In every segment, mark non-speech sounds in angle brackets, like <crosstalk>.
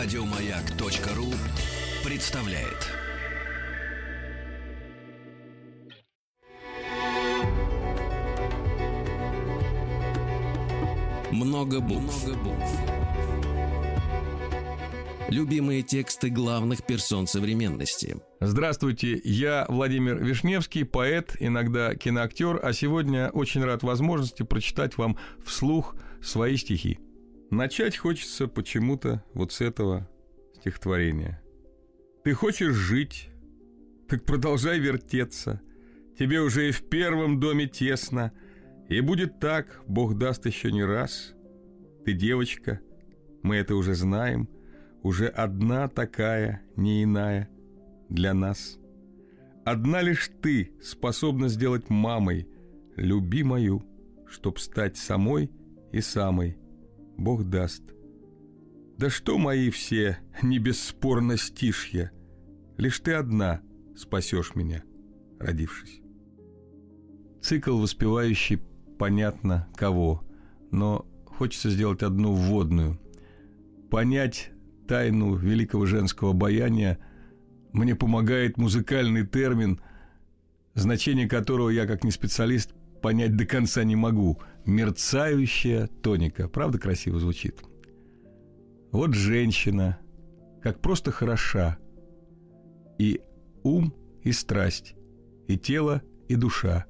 Радиомаяк.ру представляет. Много букв. Много букв. Любимые тексты главных персон современности. Здравствуйте, я Владимир Вишневский, поэт, иногда киноактер, а сегодня очень рад возможности прочитать вам вслух свои стихи. Начать хочется почему-то вот с этого стихотворения. Ты хочешь жить, так продолжай вертеться. Тебе уже и в первом доме тесно, и будет так, Бог даст еще не раз. Ты девочка, мы это уже знаем, уже одна такая, не иная для нас. Одна лишь ты способна сделать мамой, люби мою, чтоб стать самой и самой – Бог даст. Да что мои все, не бесспорно стишья, Лишь ты одна спасешь меня, родившись. Цикл, воспевающий понятно кого, но хочется сделать одну вводную. Понять тайну великого женского обаяния мне помогает музыкальный термин, значение которого я, как не специалист, понять до конца не могу. Мерцающая тоника. Правда красиво звучит? Вот женщина, как просто хороша. И ум, и страсть, и тело, и душа.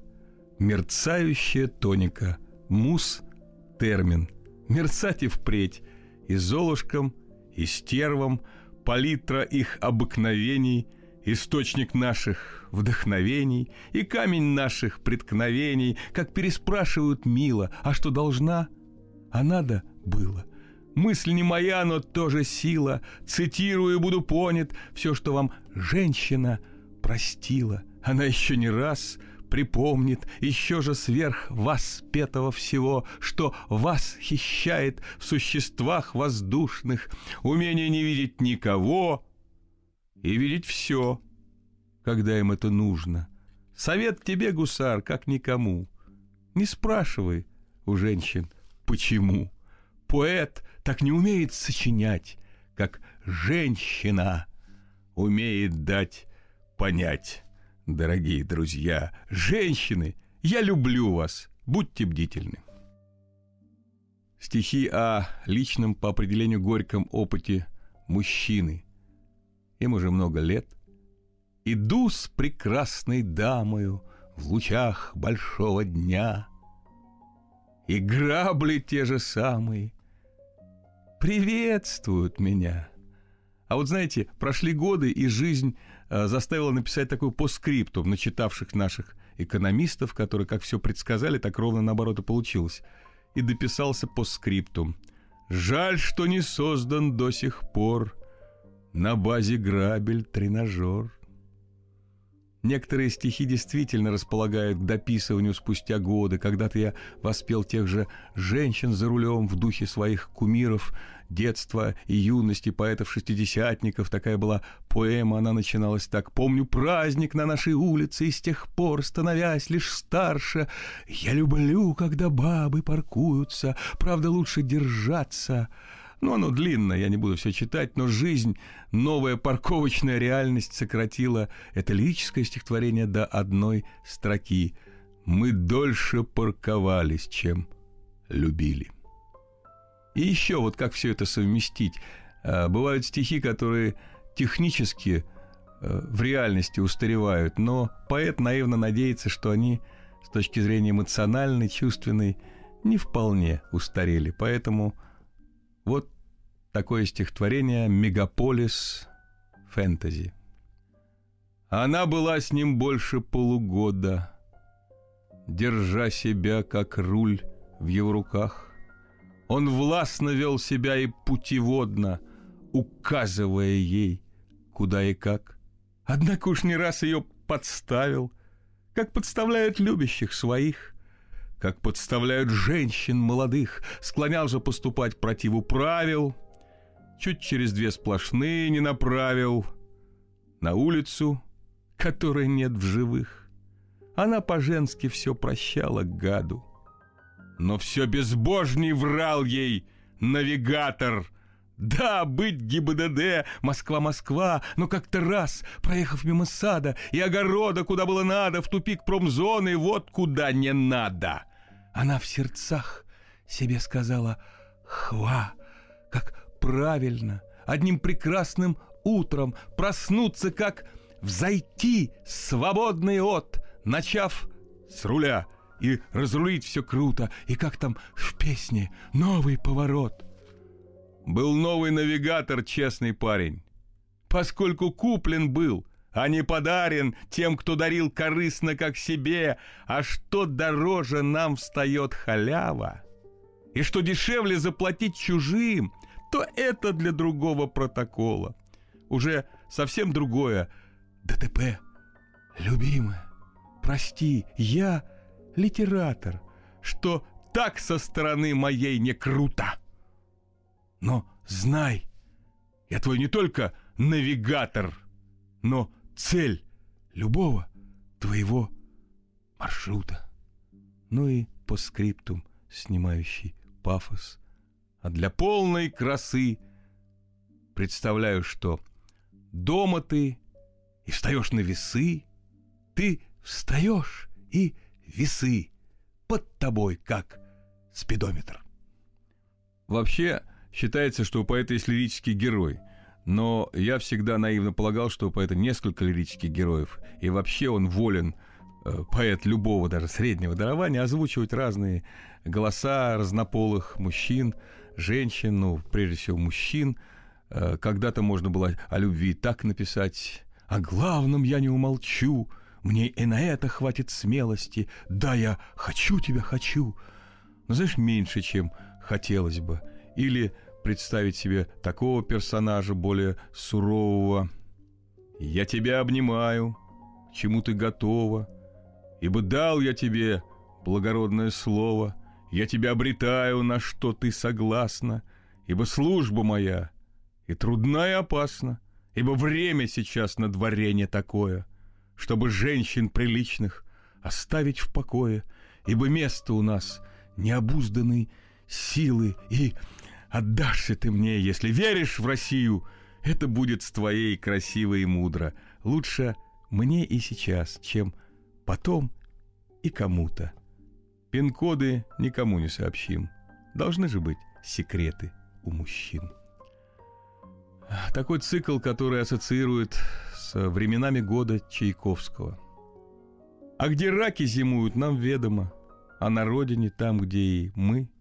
Мерцающая тоника. Мус – термин. Мерцать и впредь. И золушкам, и стервам, палитра их обыкновений – источник наших вдохновений и камень наших преткновений, как переспрашивают мило, а что должна, а надо было. Мысль не моя, но тоже сила. Цитирую, буду понят, все, что вам женщина простила. Она еще не раз припомнит еще же сверх вас петого всего, что вас хищает в существах воздушных, умение не видеть никого, и видеть все, когда им это нужно. Совет тебе, гусар, как никому. Не спрашивай у женщин, почему. Поэт так не умеет сочинять, как женщина умеет дать понять. Дорогие друзья, женщины, я люблю вас, будьте бдительны. Стихи о личном по определению горьком опыте мужчины – им уже много лет. Иду с прекрасной дамою в лучах большого дня. И грабли те же самые приветствуют меня. А вот знаете, прошли годы, и жизнь э, заставила написать такой постскриптум начитавших наших экономистов, которые как все предсказали, так ровно наоборот и получилось. И дописался постскриптум. Жаль, что не создан до сих пор на базе грабель тренажер. Некоторые стихи действительно располагают к дописыванию спустя годы. Когда-то я воспел тех же женщин за рулем в духе своих кумиров детства и юности поэтов-шестидесятников. Такая была поэма, она начиналась так. «Помню праздник на нашей улице, и с тех пор, становясь лишь старше, я люблю, когда бабы паркуются, правда, лучше держаться». Ну, оно длинное, я не буду все читать, но жизнь, новая парковочная реальность сократила это лирическое стихотворение до одной строки. «Мы дольше парковались, чем любили». И еще вот как все это совместить. А, бывают стихи, которые технически э, в реальности устаревают, но поэт наивно надеется, что они с точки зрения эмоциональной, чувственной, не вполне устарели. Поэтому вот такое стихотворение «Мегаполис фэнтези». Она была с ним больше полугода, Держа себя, как руль в его руках. Он властно вел себя и путеводно, Указывая ей, куда и как. Однако уж не раз ее подставил, Как подставляют любящих своих — как подставляют женщин молодых, склонял же поступать противу правил, чуть через две сплошные не направил, на улицу, которой нет в живых. Она по-женски все прощала гаду. Но все безбожней врал ей навигатор, Да, быть ГИБДД, Москва-Москва, но как-то раз, проехав мимо сада и огорода, куда было надо, в тупик промзоны, вот куда не надо. Она в сердцах себе сказала «Хва, как правильно, одним прекрасным утром проснуться, как взойти свободный от, начав с руля» и разрулить все круто, и как там в песне «Новый поворот». Был новый навигатор, честный парень. Поскольку куплен был, а не подарен тем, кто дарил корыстно как себе, а что дороже нам встает халява, и что дешевле заплатить чужим, то это для другого протокола. Уже совсем другое. ДТП. Любимая, прости, я литератор, что так со стороны моей не круто. Но знай, я твой не только навигатор, но цель любого твоего маршрута. Ну и по скриптум, снимающий пафос. А для полной красы представляю, что дома ты и встаешь на весы, ты встаешь и весы под тобой, как спидометр. Вообще, Считается, что у поэта есть лирический герой. Но я всегда наивно полагал, что у поэта несколько лирических героев. И вообще он волен, э, поэт любого, даже среднего дарования, озвучивать разные голоса разнополых мужчин, женщин, ну, прежде всего, мужчин. Э, когда-то можно было о любви так написать. «О главном я не умолчу», «Мне и на это хватит смелости», «Да, я хочу тебя, хочу». Но, знаешь, меньше, чем хотелось бы – или представить себе такого персонажа, более сурового. «Я тебя обнимаю, чему ты готова, ибо дал я тебе благородное слово, я тебя обретаю, на что ты согласна, ибо служба моя и трудна, и опасна, ибо время сейчас на дворе не такое, чтобы женщин приличных оставить в покое, ибо место у нас необузданной силы и Отдашься ты мне, если веришь в Россию, это будет с твоей красиво и мудро. Лучше мне и сейчас, чем потом и кому-то. Пин-коды никому не сообщим. Должны же быть секреты у мужчин. Такой цикл, который ассоциирует с временами года Чайковского. А где раки зимуют, нам ведомо. А на родине, там, где и мы –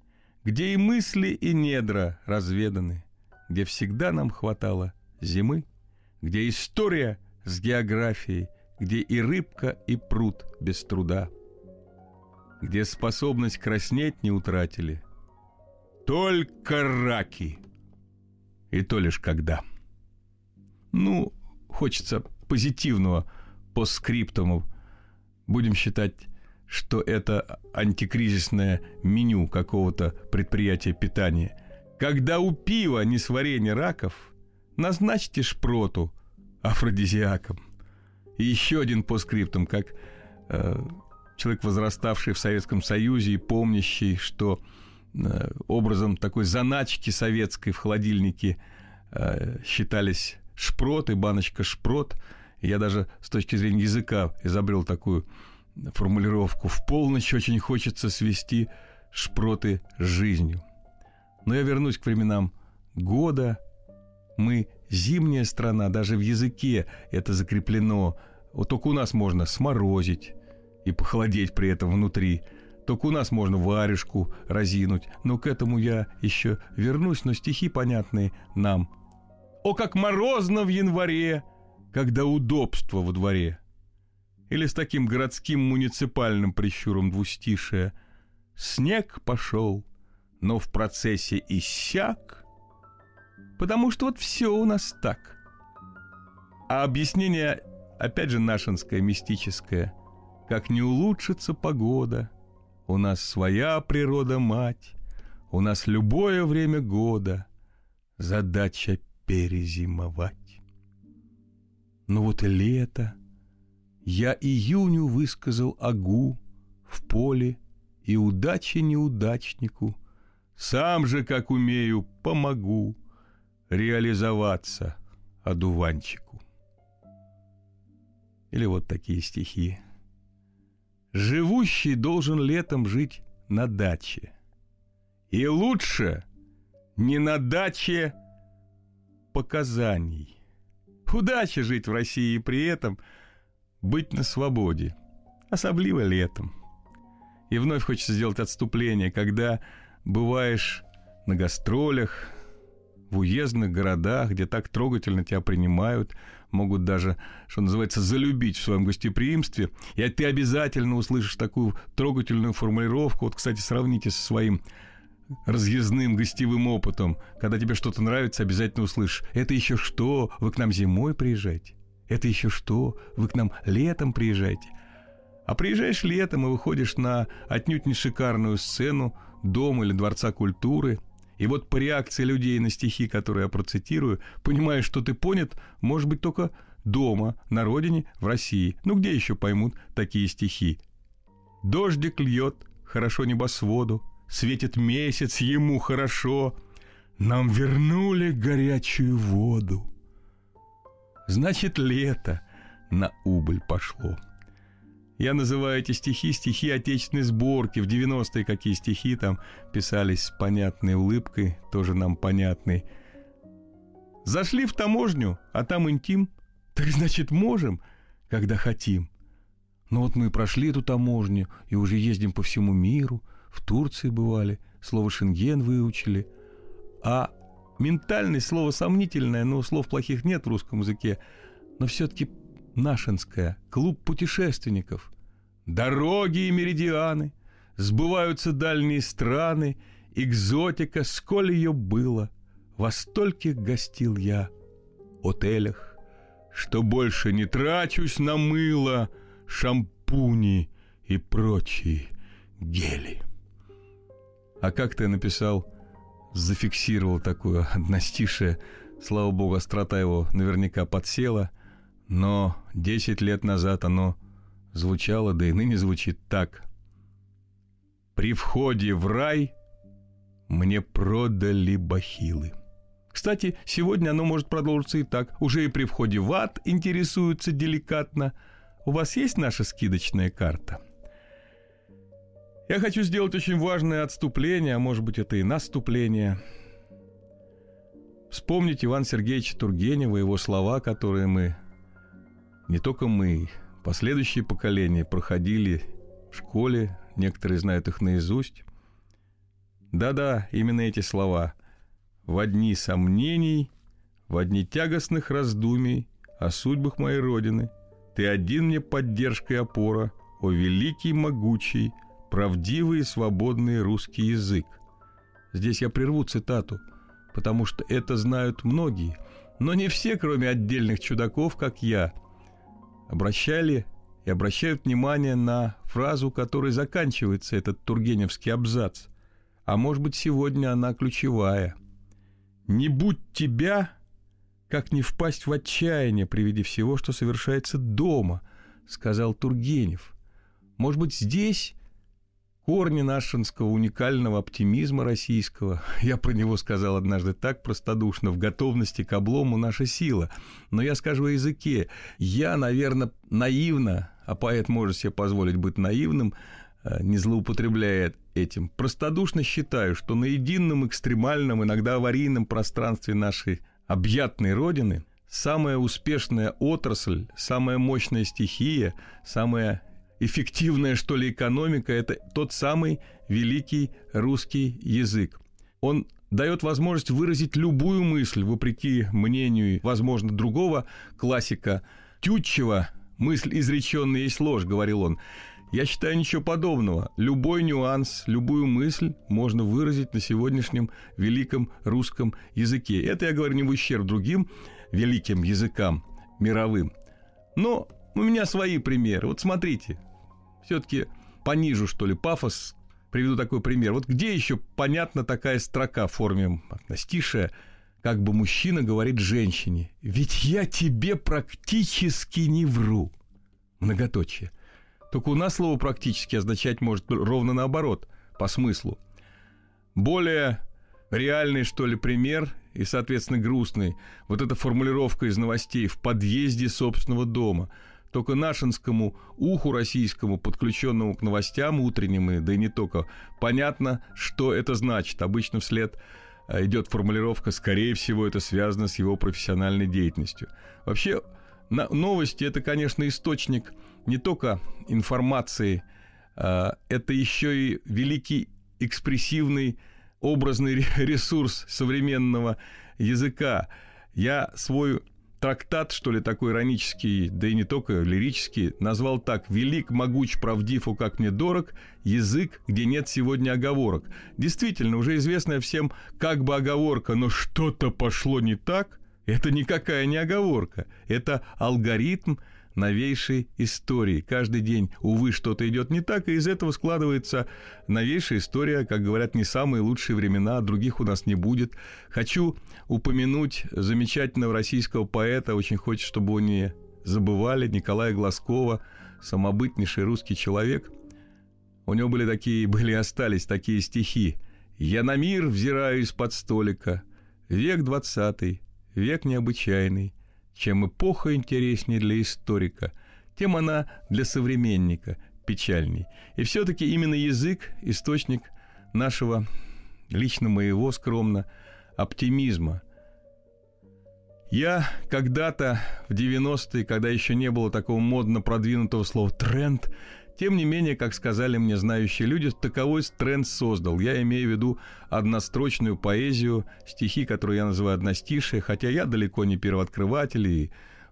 где и мысли, и недра разведаны, где всегда нам хватало зимы, где история с географией, где и рыбка, и пруд без труда, где способность краснеть не утратили. Только раки. И то лишь когда. Ну, хочется позитивного по скриптуму. Будем считать что это антикризисное меню какого-то предприятия питания. Когда у пива не сварение раков, назначьте шпроту афродизиаком. И еще один по скриптам, как э, человек, возраставший в Советском Союзе и помнящий, что э, образом такой заначки советской в холодильнике э, считались шпрот и баночка шпрот. Я даже с точки зрения языка изобрел такую формулировку «в полночь очень хочется свести шпроты с жизнью». Но я вернусь к временам года. Мы зимняя страна, даже в языке это закреплено. Вот только у нас можно сморозить и похолодеть при этом внутри. Только у нас можно варежку разинуть. Но к этому я еще вернусь, но стихи понятные нам. О, как морозно в январе, когда удобство во дворе или с таким городским муниципальным прищуром двустишия. Снег пошел, но в процессе иссяк, потому что вот все у нас так. А объяснение, опять же, нашинское, мистическое, как не улучшится погода, у нас своя природа-мать, у нас любое время года, задача перезимовать. Ну вот и лето — я июню высказал агу в поле и удачи неудачнику. Сам же, как умею, помогу. реализоваться одуванчику. Или вот такие стихи. Живущий должен летом жить на даче. И лучше не на даче показаний. Удача жить в России и при этом быть на свободе, особливо летом. И вновь хочется сделать отступление, когда бываешь на гастролях, в уездных городах, где так трогательно тебя принимают, могут даже, что называется, залюбить в своем гостеприимстве, и ты обязательно услышишь такую трогательную формулировку. Вот, кстати, сравните со своим разъездным гостевым опытом. Когда тебе что-то нравится, обязательно услышишь. Это еще что? Вы к нам зимой приезжаете? Это еще что? Вы к нам летом приезжаете? А приезжаешь летом и выходишь на отнюдь не шикарную сцену дома или дворца культуры – и вот по реакции людей на стихи, которые я процитирую, понимаешь, что ты понят, может быть, только дома, на родине, в России. Ну где еще поймут такие стихи? Дождик льет, хорошо небосводу, светит месяц, ему хорошо. Нам вернули горячую воду. Значит, лето на убыль пошло. Я называю эти стихи стихи отечественной сборки. В 90-е какие стихи там писались с понятной улыбкой, тоже нам понятной. Зашли в таможню, а там интим. Так значит, можем, когда хотим. Но вот мы прошли эту таможню и уже ездим по всему миру. В Турции бывали, слово «шенген» выучили. А ментальное слово сомнительное, но слов плохих нет в русском языке, но все-таки Нашинская, клуб путешественников. Дороги и меридианы, сбываются дальние страны, экзотика, сколь ее было. Во стольких гостил я отелях, что больше не трачусь на мыло, шампуни и прочие гели. А как ты написал, зафиксировал такое одностишее, слава богу, острота его наверняка подсела, но десять лет назад оно звучало, да и ныне звучит так. «При входе в рай мне продали бахилы». Кстати, сегодня оно может продолжиться и так. Уже и при входе в ад интересуются деликатно. У вас есть наша скидочная карта? Я хочу сделать очень важное отступление, а может быть это и наступление. Вспомнить Ивана Сергеевича Тургенева, его слова, которые мы не только мы, последующие поколения проходили в школе, некоторые знают их наизусть. Да-да, именно эти слова. В одни сомнений, в одни тягостных раздумий о судьбах моей Родины. Ты один мне поддержка и опора, о великий, могучий, правдивый и свободный русский язык. Здесь я прерву цитату, потому что это знают многие, но не все, кроме отдельных чудаков, как я – обращали и обращают внимание на фразу, которой заканчивается этот тургеневский абзац. А может быть, сегодня она ключевая. «Не будь тебя, как не впасть в отчаяние при виде всего, что совершается дома», — сказал Тургенев. Может быть, здесь корни нашинского уникального оптимизма российского. <laughs> Я про него сказал однажды так простодушно, в готовности к облому наша сила. Но я скажу о языке. Я, наверное, наивно, а поэт может себе позволить быть наивным, э, не злоупотребляя этим, простодушно считаю, что на едином экстремальном, иногда аварийном пространстве нашей объятной Родины самая успешная отрасль, самая мощная стихия, самая эффективная, что ли, экономика – это тот самый великий русский язык. Он дает возможность выразить любую мысль, вопреки мнению, возможно, другого классика Тютчева «Мысль изреченная есть ложь», — говорил он. Я считаю ничего подобного. Любой нюанс, любую мысль можно выразить на сегодняшнем великом русском языке. Это я говорю не в ущерб другим великим языкам мировым. Но у меня свои примеры. Вот смотрите, все-таки понижу, что ли, пафос, приведу такой пример. Вот где еще понятна такая строка в форме настишая, как бы мужчина говорит женщине, «Ведь я тебе практически не вру». Многоточие. Только у нас слово «практически» означать может ровно наоборот, по смыслу. Более реальный, что ли, пример и, соответственно, грустный, вот эта формулировка из новостей в подъезде собственного дома. Только нашинскому уху российскому, подключенному к новостям утренним, и, да и не только, понятно, что это значит. Обычно вслед э, идет формулировка, скорее всего, это связано с его профессиональной деятельностью. Вообще, новости – это, конечно, источник не только информации, а, это еще и великий экспрессивный образный ресурс современного языка. Я свой трактат, что ли, такой иронический, да и не только лирический, назвал так «Велик, могуч, правдив, у как мне дорог, язык, где нет сегодня оговорок». Действительно, уже известная всем как бы оговорка, но что-то пошло не так, это никакая не оговорка, это алгоритм, новейшей истории. Каждый день, увы, что-то идет не так, и из этого складывается новейшая история, как говорят, не самые лучшие времена, других у нас не будет. Хочу упомянуть замечательного российского поэта, очень хочется, чтобы его не забывали, Николая Глазкова, самобытнейший русский человек. У него были такие, были и остались такие стихи. «Я на мир взираю из-под столика, век двадцатый, век необычайный, чем эпоха интереснее для историка, тем она для современника печальней. И все-таки именно язык – источник нашего, лично моего скромно, оптимизма. Я когда-то в 90-е, когда еще не было такого модно продвинутого слова «тренд», тем не менее, как сказали мне знающие люди, таковой тренд создал. Я имею в виду однострочную поэзию, стихи, которые я называю одностишие, хотя я далеко не первооткрыватель, и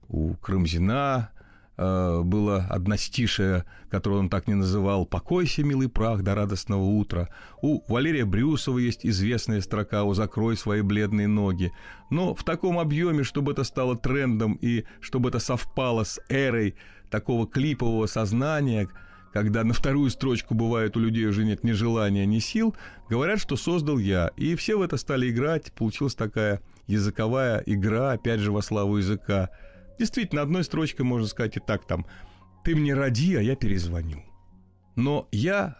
у Крымзина э, было одностишее, которое он так не называл «Покойся, милый прах, до радостного утра». У Валерия Брюсова есть известная строка «О, закрой свои бледные ноги». Но в таком объеме, чтобы это стало трендом и чтобы это совпало с эрой такого клипового сознания – когда на вторую строчку бывает у людей уже нет ни желания, ни сил, говорят, что создал я. И все в это стали играть, получилась такая языковая игра, опять же, во славу языка. Действительно, одной строчкой можно сказать и так там «Ты мне роди, а я перезвоню». Но я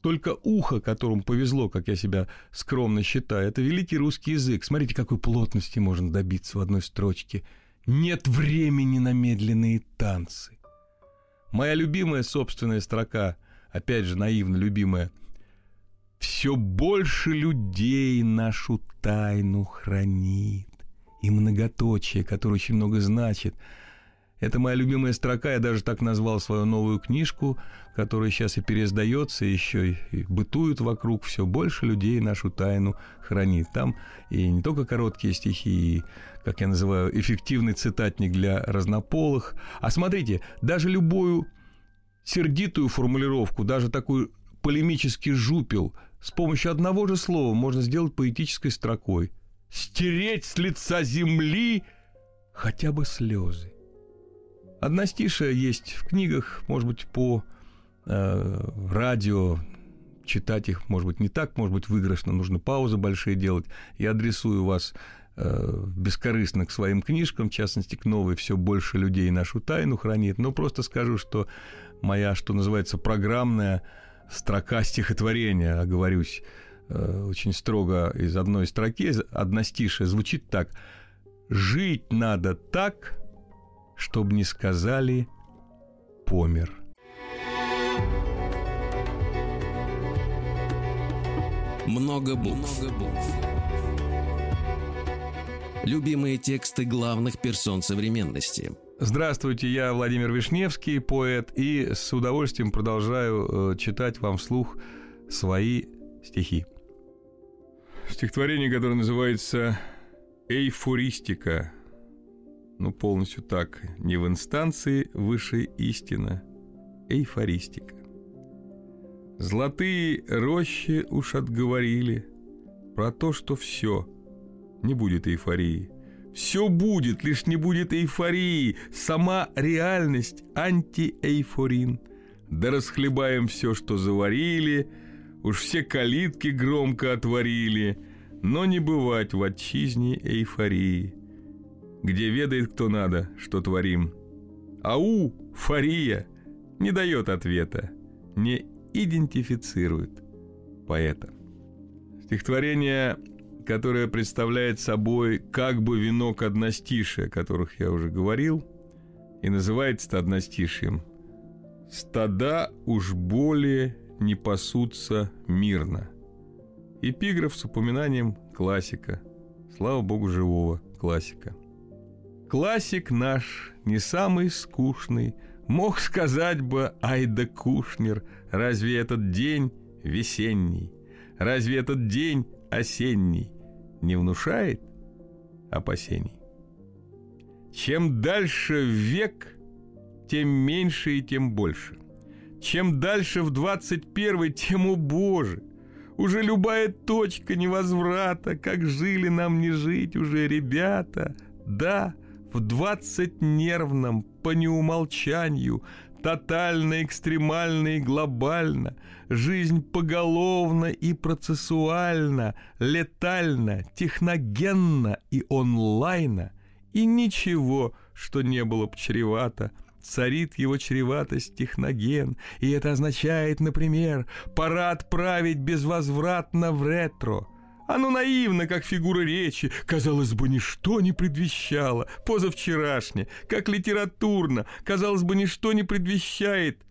только ухо, которому повезло, как я себя скромно считаю, это великий русский язык. Смотрите, какой плотности можно добиться в одной строчке. Нет времени на медленные танцы. Моя любимая собственная строка, опять же наивно любимая, «Все больше людей нашу тайну хранит». И многоточие, которое очень много значит. Это моя любимая строка, я даже так назвал свою новую книжку, которая сейчас и переиздается, еще и бытует вокруг, все больше людей нашу тайну хранит. Там и не только короткие стихи, и как я называю, эффективный цитатник для разнополых. А смотрите, даже любую сердитую формулировку, даже такой полемический жупел, с помощью одного же слова можно сделать поэтической строкой. Стереть с лица земли хотя бы слезы. Одностишие есть в книгах, может быть, по э, радио, читать их, может быть, не так, может быть, выигрышно, нужно паузы большие делать. Я адресую вас Э, бескорыстно к своим книжкам, в частности, к новой «Все больше людей нашу тайну хранит», но просто скажу, что моя, что называется, программная строка стихотворения, оговорюсь, э, очень строго из одной строки, одностишие, звучит так. «Жить надо так, чтобы не сказали «помер». Много букв. Много букв. Любимые тексты главных персон современности. Здравствуйте, я Владимир Вишневский, поэт, и с удовольствием продолжаю э, читать вам вслух свои стихи. Стихотворение, которое называется «Эйфористика». Ну, полностью так. Не в инстанции высшей истина. Эйфористика. Золотые рощи уж отговорили про то, что все – не будет эйфории. Все будет, лишь не будет эйфории. Сама реальность антиэйфорин. Да расхлебаем все, что заварили, уж все калитки громко отворили, но не бывать в отчизне эйфории, где ведает кто надо, что творим. Ау, фория, не дает ответа, не идентифицирует поэта. Стихотворение которая представляет собой как бы венок одностишия, о которых я уже говорил, и называется одностишием «Стада уж более не пасутся мирно». Эпиграф с упоминанием классика. Слава богу, живого классика. Классик наш не самый скучный, Мог сказать бы Айда Кушнер, разве этот день весенний, разве этот день осенний? Не внушает опасений? Чем дальше век, тем меньше и тем больше. Чем дальше в 21 тем, о боже, уже любая точка невозврата, как жили нам не жить уже ребята, да, в двадцать нервном, по неумолчанию, тотально, экстремально и глобально, жизнь поголовно и процессуально, летально, техногенно и онлайна, и ничего, что не было бы чревато – царит его чреватость техноген, и это означает, например, пора отправить безвозвратно в ретро – оно наивно, как фигура речи, казалось бы, ничто не предвещало, позавчерашнее, как литературно, казалось бы, ничто не предвещает.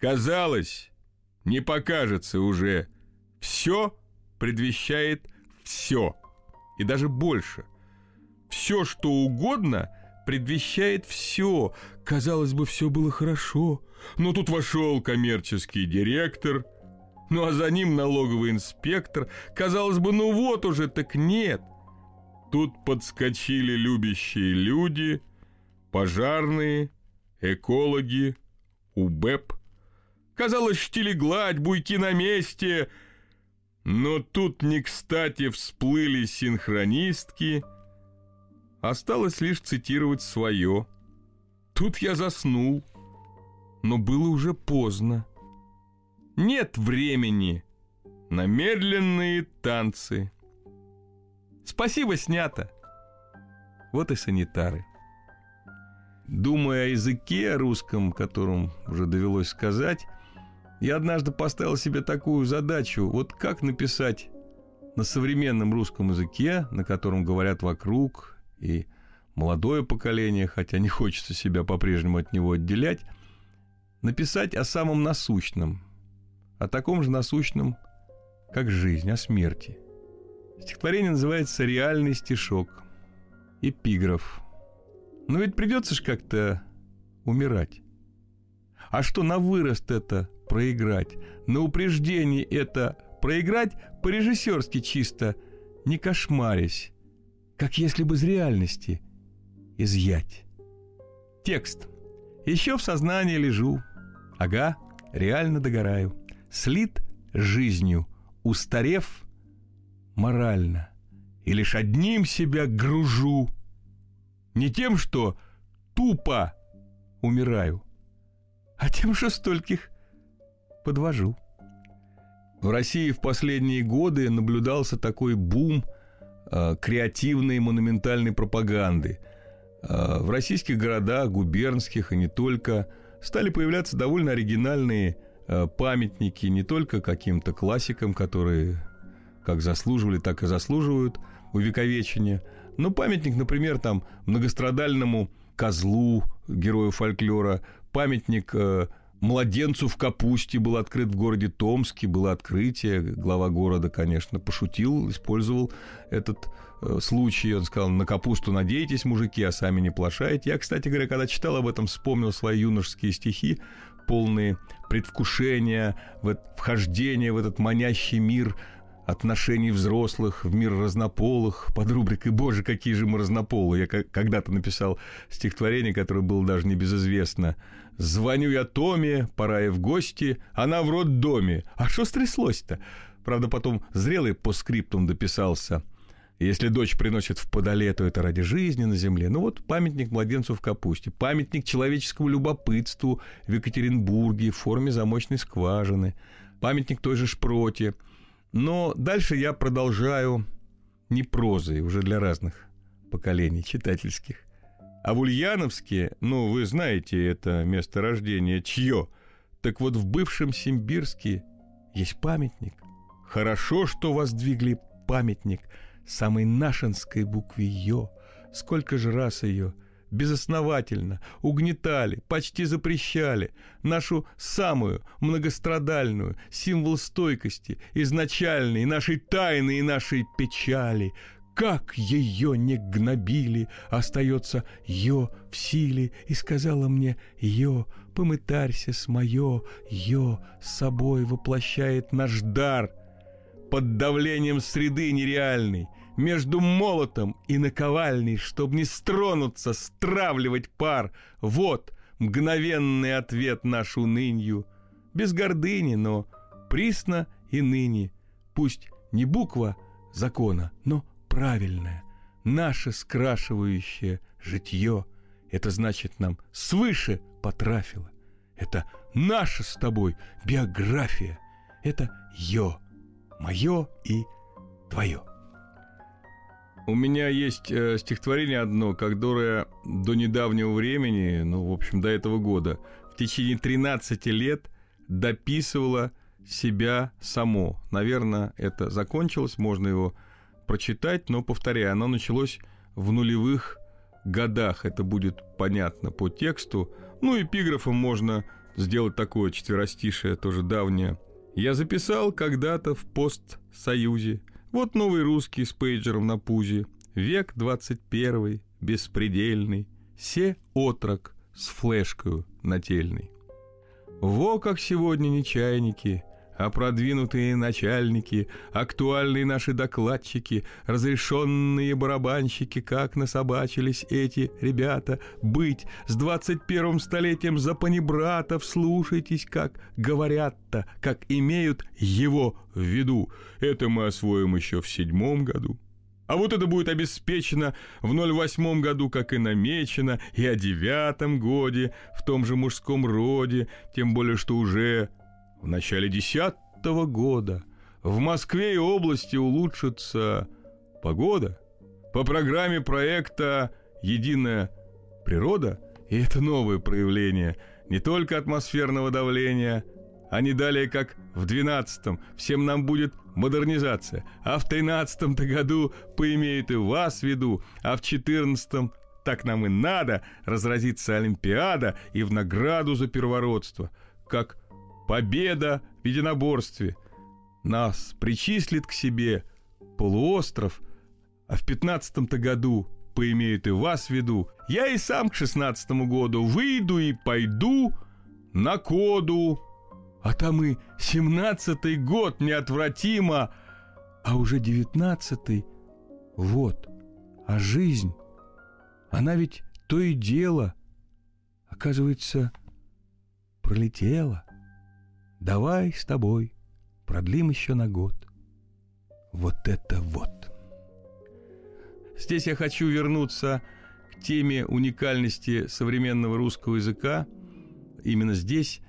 Казалось, не покажется уже. Все предвещает все, и даже больше. Все, что угодно, предвещает все. Казалось бы, все было хорошо, но тут вошел коммерческий директор – ну а за ним налоговый инспектор. Казалось бы, ну вот уже, так нет. Тут подскочили любящие люди, пожарные, экологи, УБЭП. Казалось, штили гладь, буйки на месте. Но тут не кстати всплыли синхронистки. Осталось лишь цитировать свое. Тут я заснул, но было уже поздно. Нет времени на медленные танцы. Спасибо, снято. Вот и санитары. Думая о языке русском, которым уже довелось сказать, я однажды поставил себе такую задачу, вот как написать на современном русском языке, на котором говорят вокруг, и молодое поколение, хотя не хочется себя по-прежнему от него отделять, написать о самом насущном, о таком же насущном, как жизнь, о смерти. Стихотворение называется «Реальный стишок». Эпиграф. Но ведь придется ж как-то умирать. А что на вырост это проиграть? На упреждение это проиграть по-режиссерски чисто, не кошмарясь, как если бы из реальности изъять. Текст. Еще в сознании лежу. Ага, реально догораю слит жизнью, устарев морально, и лишь одним себя гружу, не тем, что тупо умираю, а тем, что стольких подвожу. В России в последние годы наблюдался такой бум э, креативной монументальной пропаганды. Э, в российских городах, губернских и не только, стали появляться довольно оригинальные памятники не только каким-то классикам, которые как заслуживали, так и заслуживают увековечения, но памятник, например, там многострадальному козлу, герою фольклора, памятник э, младенцу в капусте был открыт в городе Томске, было открытие, глава города, конечно, пошутил, использовал этот э, случай, он сказал, на капусту надейтесь, мужики, а сами не плашайте. Я, кстати говоря, когда читал об этом, вспомнил свои юношеские стихи, полные предвкушения, вхождения в этот манящий мир отношений взрослых в мир разнополых под рубрикой «Боже, какие же мы разнополые». Я когда-то написал стихотворение, которое было даже небезызвестно. «Звоню я Томе, пора и в гости, она в роддоме. А что стряслось-то?» Правда, потом зрелый по скриптум дописался – если дочь приносит в подоле, то это ради жизни на земле. Ну вот памятник младенцу в капусте, памятник человеческому любопытству в Екатеринбурге в форме замочной скважины, памятник той же Шпроте. Но дальше я продолжаю не прозой, уже для разных поколений читательских. А в Ульяновске, ну, вы знаете это место рождения, чье? Так вот в бывшем Симбирске есть памятник. Хорошо, что воздвигли памятник – самой нашинской букве «ё». Сколько же раз ее безосновательно угнетали, почти запрещали нашу самую многострадальную символ стойкости, изначальной нашей тайны и нашей печали. Как ее не гнобили, остается ее в силе, и сказала мне ее, помытарься с мое, ее с собой воплощает наш дар под давлением среды нереальной, между молотом и наковальней, чтобы не стронуться, стравливать пар. Вот мгновенный ответ наш унынью. Без гордыни, но присно и ныне. Пусть не буква закона, но правильная, наше скрашивающее житье. Это значит нам свыше потрафило. Это наша с тобой биография. Это «ё», мое и твое. У меня есть э, стихотворение одно, которое до недавнего времени, ну, в общем, до этого года, в течение 13 лет дописывало себя само. Наверное, это закончилось, можно его прочитать, но, повторяю, оно началось в нулевых годах. Это будет понятно по тексту. Ну, эпиграфом можно сделать такое четверостишее, тоже давнее. Я записал когда-то в постсоюзе – вот новый русский с пейджером на пузе, век двадцать первый, беспредельный, се отрок с флешкою нательной. Во как сегодня не чайники, а продвинутые начальники, актуальные наши докладчики, разрешенные барабанщики, как насобачились эти ребята, быть с двадцать первым столетием за панибратов, слушайтесь, как говорят-то, как имеют его в виду. Это мы освоим еще в седьмом году. А вот это будет обеспечено в 08 году, как и намечено, и о девятом годе, в том же мужском роде, тем более, что уже в начале десятого года в Москве и области улучшится погода. По программе проекта «Единая природа» и это новое проявление не только атмосферного давления, а не далее, как в 12-м, всем нам будет модернизация, а в 13-м-то году поимеют и вас в виду, а в 14-м так нам и надо, разразится Олимпиада и в награду за первородство, как победа в единоборстве. Нас причислит к себе полуостров, а в пятнадцатом-то году поимеют и вас в виду. Я и сам к шестнадцатому году выйду и пойду на коду. А там и семнадцатый год неотвратимо, а уже девятнадцатый вот. А жизнь, она ведь то и дело, оказывается, пролетела. Давай с тобой продлим еще на год. Вот это вот. Здесь я хочу вернуться к теме уникальности современного русского языка. Именно здесь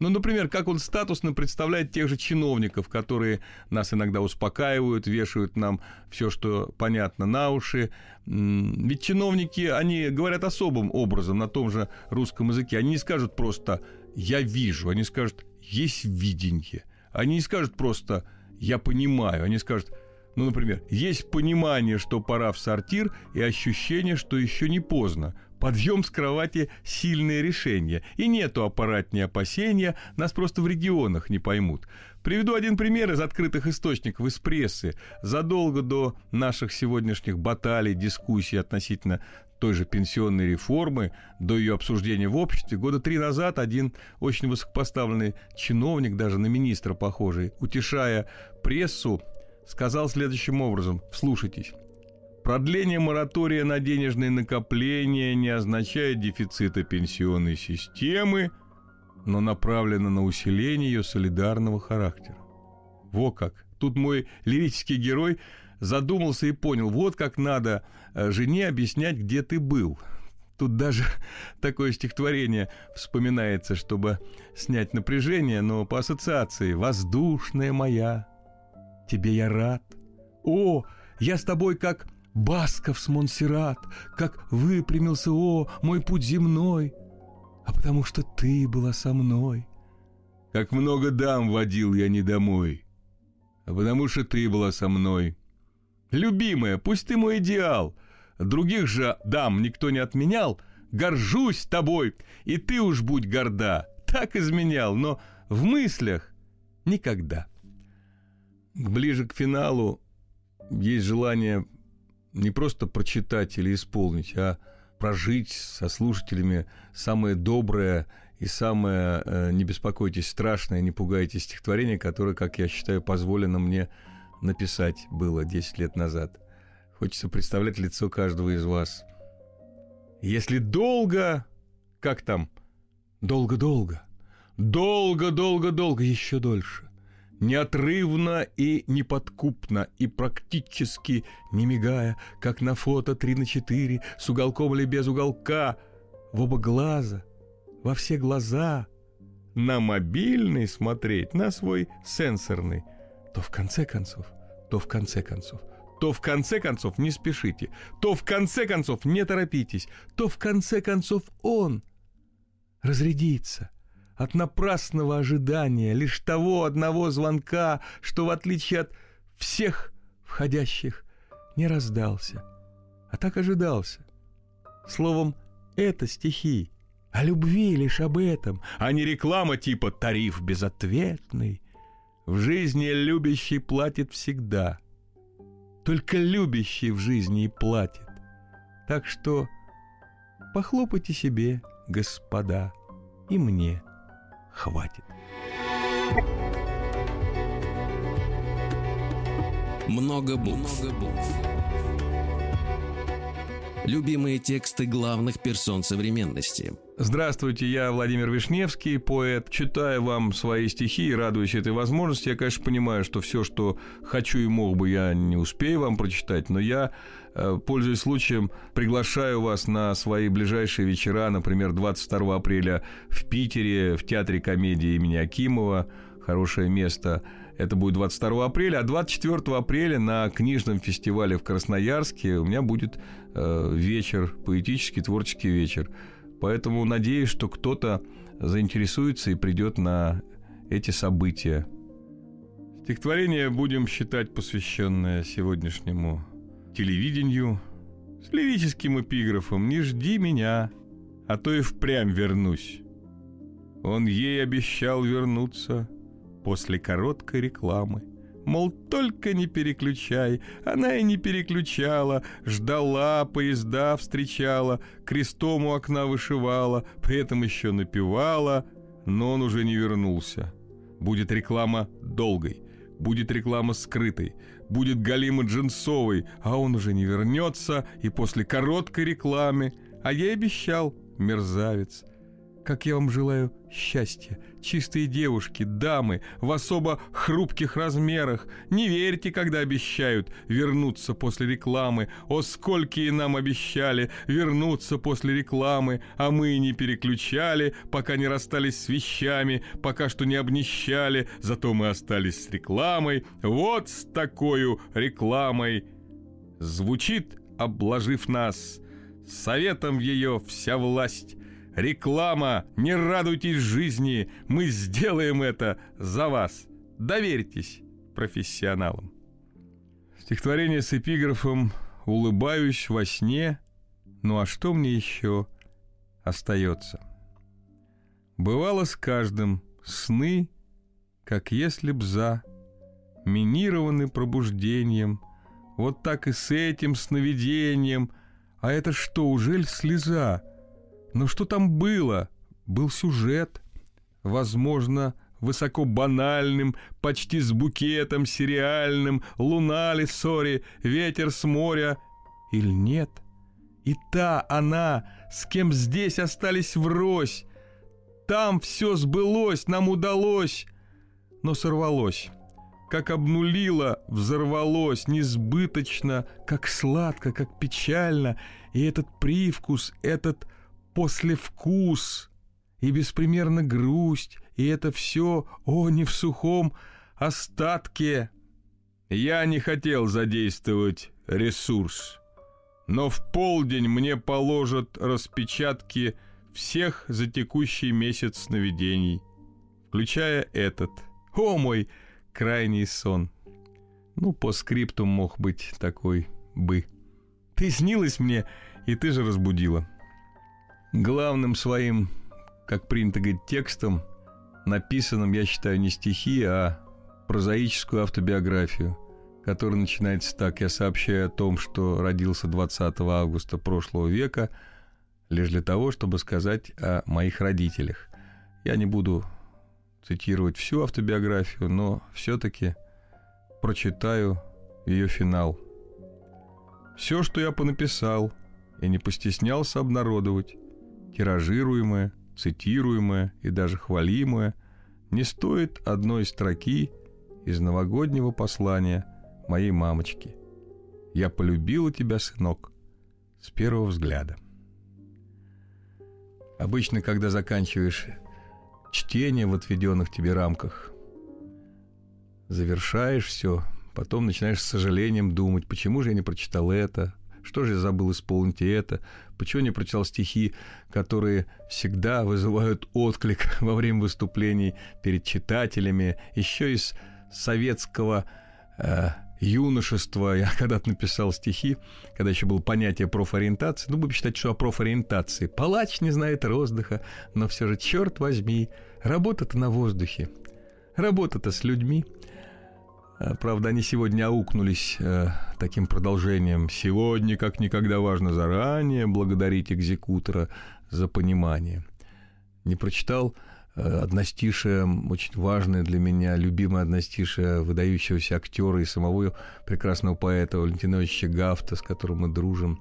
ну, например, как он статусно представляет тех же чиновников, которые нас иногда успокаивают, вешают нам все, что понятно на уши. Ведь чиновники, они говорят особым образом на том же русском языке. Они не скажут просто «я вижу», они скажут есть видение. Они не скажут просто «я понимаю», они скажут ну, например, есть понимание, что пора в сортир, и ощущение, что еще не поздно. Подъем с кровати – сильное решение. И нету аппаратнее опасения, нас просто в регионах не поймут. Приведу один пример из открытых источников, из прессы. Задолго до наших сегодняшних баталий, дискуссий относительно той же пенсионной реформы, до ее обсуждения в обществе, года три назад один очень высокопоставленный чиновник, даже на министра похожий, утешая прессу, сказал следующим образом, вслушайтесь. Продление моратория на денежные накопления не означает дефицита пенсионной системы, но направлено на усиление ее солидарного характера. Во как! Тут мой лирический герой задумался и понял, вот как надо э, жене объяснять, где ты был. Тут даже <laughs> такое стихотворение вспоминается, чтобы снять напряжение, но по ассоциации «Воздушная моя, тебе я рад». «О, я с тобой как Басков с Монсеррат, как выпрямился, о, мой путь земной, а потому что ты была со мной. Как много дам водил я не домой, а потому что ты была со мной». Любимая, пусть ты мой идеал. Других же дам никто не отменял. Горжусь тобой, и ты уж будь горда. Так изменял, но в мыслях никогда. Ближе к финалу есть желание не просто прочитать или исполнить, а прожить со слушателями самое доброе и самое, э, не беспокойтесь, страшное, не пугайтесь стихотворение, которое, как я считаю, позволено мне написать было 10 лет назад. Хочется представлять лицо каждого из вас. Если долго... Как там? Долго-долго. Долго-долго-долго, еще дольше неотрывно и неподкупно, и практически не мигая, как на фото 3 на 4, с уголком или без уголка, в оба глаза, во все глаза, на мобильный смотреть, на свой сенсорный, то в конце концов, то в конце концов, то в конце концов не спешите, то в конце концов не торопитесь, то в конце концов он разрядится, от напрасного ожидания лишь того одного звонка, что, в отличие от всех входящих, не раздался, а так ожидался. Словом, это стихи, о любви лишь об этом, а не реклама типа «тариф безответный». В жизни любящий платит всегда. Только любящий в жизни и платит. Так что похлопайте себе, господа, и мне – хватит. Много букв. Много букв. Любимые тексты главных персон современности. Здравствуйте, я Владимир Вишневский, поэт. Читаю вам свои стихи и радуюсь этой возможности. Я, конечно, понимаю, что все, что хочу и мог бы, я не успею вам прочитать, но я Э, пользуясь случаем, приглашаю вас на свои ближайшие вечера, например, 22 апреля в Питере, в Театре комедии имени Акимова. Хорошее место. Это будет 22 апреля, а 24 апреля на книжном фестивале в Красноярске у меня будет э, вечер, поэтический, творческий вечер. Поэтому надеюсь, что кто-то заинтересуется и придет на эти события. Стихотворение будем считать посвященное сегодняшнему телевидению с лирическим эпиграфом «Не жди меня, а то и впрямь вернусь». Он ей обещал вернуться после короткой рекламы. Мол, только не переключай, она и не переключала, ждала, поезда встречала, крестом у окна вышивала, при этом еще напевала, но он уже не вернулся. Будет реклама долгой, будет реклама скрытой, будет Галима Джинсовой, а он уже не вернется, и после короткой рекламы, а я обещал, мерзавец. Как я вам желаю счастья, чистые девушки, дамы в особо хрупких размерах. Не верьте, когда обещают вернуться после рекламы. О, сколькие нам обещали вернуться после рекламы, а мы не переключали, пока не расстались с вещами, пока что не обнищали, зато мы остались с рекламой. Вот с такой рекламой. Звучит, обложив нас, советом ее вся власть Реклама! Не радуйтесь жизни! Мы сделаем это за вас! Доверьтесь профессионалам!» Стихотворение с эпиграфом «Улыбаюсь во сне, ну а что мне еще остается?» Бывало с каждым сны, как если б за, минированы пробуждением, вот так и с этим сновидением, а это что, ужель слеза — но что там было? Был сюжет, возможно, высоко банальным, почти с букетом сериальным, луна ли сори, ветер с моря, или нет? И та она, с кем здесь остались врозь, там все сбылось, нам удалось, но сорвалось. Как обнулило, взорвалось, несбыточно, как сладко, как печально, и этот привкус, этот послевкус и беспримерно грусть, и это все, о, не в сухом остатке. Я не хотел задействовать ресурс, но в полдень мне положат распечатки всех за текущий месяц сновидений, включая этот. О, мой крайний сон! Ну, по скрипту мог быть такой бы. Ты снилась мне, и ты же разбудила. Главным своим, как принято говорить, текстом, написанным, я считаю, не стихи, а прозаическую автобиографию, которая начинается так. Я сообщаю о том, что родился 20 августа прошлого века, лишь для того, чтобы сказать о моих родителях. Я не буду цитировать всю автобиографию, но все-таки прочитаю ее финал. Все, что я понаписал, и не постеснялся обнародовать, тиражируемое, цитируемое и даже хвалимое, не стоит одной строки из новогоднего послания моей мамочки. «Я полюбила тебя, сынок, с первого взгляда». Обычно, когда заканчиваешь чтение в отведенных тебе рамках, завершаешь все, потом начинаешь с сожалением думать, почему же я не прочитал это, что же я забыл исполнить это, почему не прочитал стихи, которые всегда вызывают отклик <laughs> во время выступлений перед читателями, еще из советского э, юношества. Я <laughs> когда-то написал стихи, когда еще было понятие профориентации. Ну, будем считать, что о профориентации. Палач не знает роздыха, но все же, черт возьми, работа-то на воздухе. Работа-то с людьми. А, правда, они сегодня аукнулись э, таким продолжением. Сегодня, как никогда, важно заранее благодарить экзекутора за понимание. Не прочитал Э, одностишие, очень важное для меня, любимое одностишие выдающегося актера и самого прекрасного поэта Валентина Ильича Гафта, с которым мы дружим.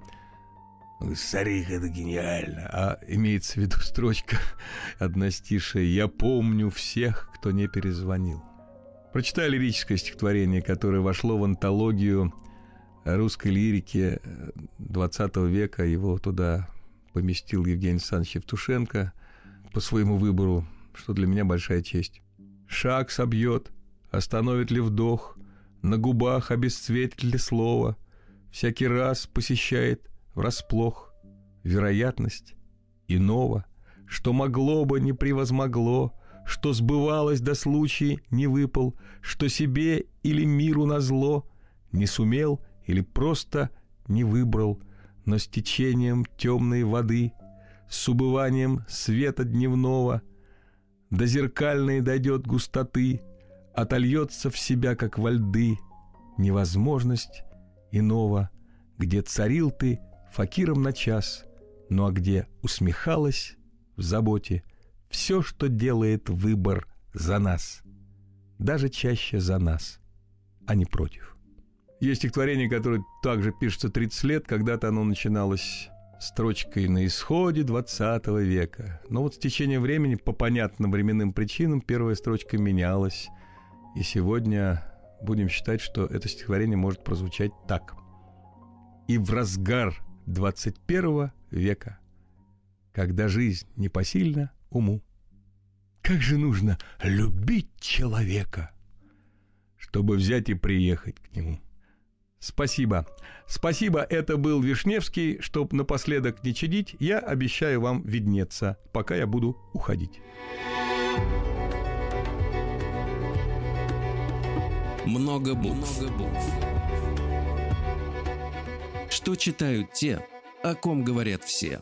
Старик, это гениально. А имеется в виду строчка <laughs> одностишия «Я помню всех, кто не перезвонил». Прочитаю лирическое стихотворение, которое вошло в антологию русской лирики XX века. Его туда поместил Евгений Александрович Евтушенко по своему выбору что для меня большая честь. Шаг собьет, остановит ли вдох, на губах обесцветит ли слово, всякий раз посещает врасплох вероятность иного, что могло бы не превозмогло, что сбывалось до случая не выпал, что себе или миру назло не сумел или просто не выбрал, но с течением темной воды, с убыванием света дневного — до зеркальной дойдет густоты, отольется в себя, как во льды, невозможность иного, где царил ты факиром на час, ну а где усмехалась в заботе все, что делает выбор за нас, даже чаще за нас, а не против. Есть стихотворение, которое также пишется 30 лет, когда-то оно начиналось строчкой на исходе 20 века. Но вот с течением времени, по понятным временным причинам, первая строчка менялась. И сегодня будем считать, что это стихотворение может прозвучать так. «И в разгар 21 века, когда жизнь непосильна уму, как же нужно любить человека, чтобы взять и приехать к нему». Спасибо. Спасибо, это был Вишневский. Чтоб напоследок не чадить, я обещаю вам виднеться, пока я буду уходить. Много букв. Что читают те, о ком говорят все.